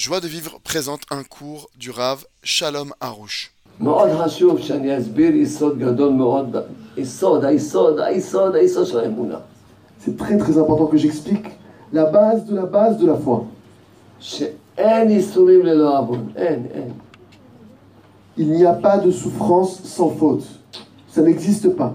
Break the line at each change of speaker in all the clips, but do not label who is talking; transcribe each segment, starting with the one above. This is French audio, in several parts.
Joie de vivre présente un cours du Rav Shalom Harouche.
C'est très très important que j'explique la base de la base de la foi. Il n'y a pas de souffrance sans faute. Ça n'existe pas.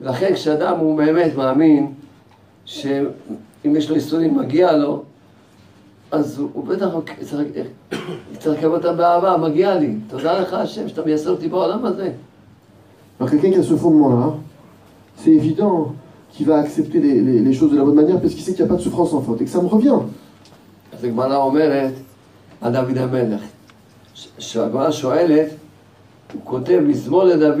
ולכן כשאדם הוא באמת מאמין שאם יש לו איסורים מגיע לו, אז הוא, הוא בטח צריך, לקבל אותם באהבה, מגיע לי. תודה לך השם שאתה מייסר אותי בעולם הזה.
Alors quelqu'un qui a ce fondement-là, c'est évident qu'il va accepter les, les- les choses de la bonne manière parce qu'il sait qu'il n'y a pas de souffrance sans faute et que ça me revient.
אז הגמרא אומרת על דוד המלך, שהגמרא שואלת, הוא כותב מזמור לדוד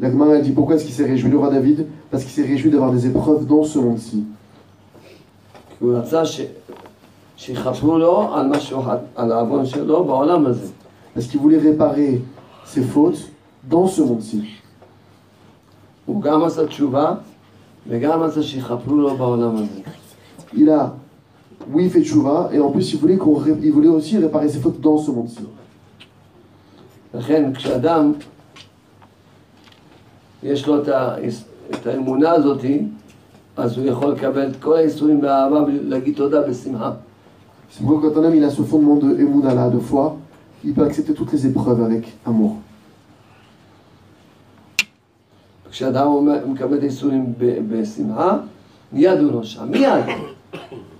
L'Agma, elle dit pourquoi est-ce qu'il s'est réjoui, le roi David? Parce qu'il s'est réjoui d'avoir des épreuves dans ce monde-ci. Parce qu'il voulait réparer ses fautes dans ce monde-ci. Il a, oui, fait tchouva, et en plus, il voulait, il voulait aussi réparer ses fautes dans ce monde-ci.
לכן כשאדם יש לו את, ה... את האמונה הזאת, אז הוא יכול לקבל את כל האיסורים באהבה ולהגיד תודה בשמחה.
C'est pourquoi quand un homme il a ce fondement de Emouna là, de foi, il peut accepter toutes les épreuves avec amour.
כשאדם אומר- מקבל את האיסורים ב- בשמחה, מיד הוא נושע, מיד.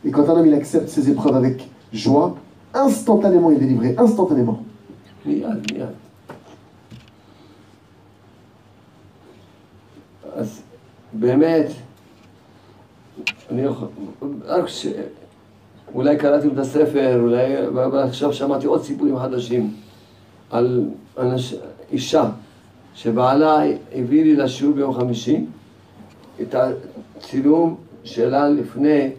Et quand un homme il accepte ses épreuves avec joie, instantanément il est délivré, instantanément.
מיד, מיד. אז באמת, אני יכול, רק ש... אולי קראתם את הספר, אולי, אבל עכשיו שמעתי עוד סיפורים חדשים על אנש, אישה שבעלה הביא לי לשיעור ביום חמישי את הצילום שלה לפני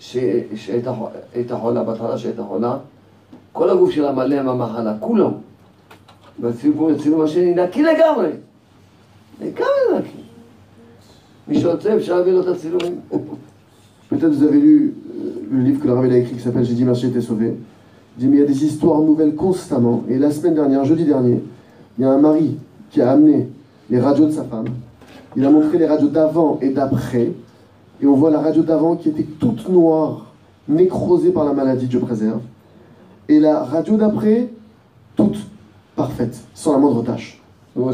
ש- שהייתה חו- הייתה חולה, בהתחלה שהייתה חולה כל הגוף שלה מלא מהמחלה, כולו. והצילום הצילום השני נקי לגמרי. לגמרי. מי שרוצה אפשר להביא לו את הצילומים.
Peut-être vous avez lu euh, le livre que le Rav il a écrit qui s'appelle J'ai dit merci, été sauvé. Il dit mais il y a des histoires nouvelles constamment. Et la semaine dernière, jeudi dernier, il y a un mari qui a amené les radios de sa femme. Il a montré les radios d'avant et d'après. Et on voit la radio d'avant qui était toute noire, nécrosée par la maladie, Dieu préserve. Et la radio d'après, toute parfaite, sans la moindre tâche.
והוא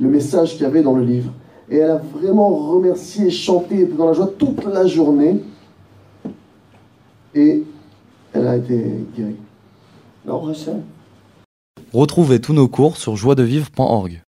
le message qu'il y avait dans le livre. Et elle a vraiment remercié, chanté, dans la joie toute la journée. Et elle a été guérie.
Non,
Retrouvez tous nos cours sur joiedevivre.org.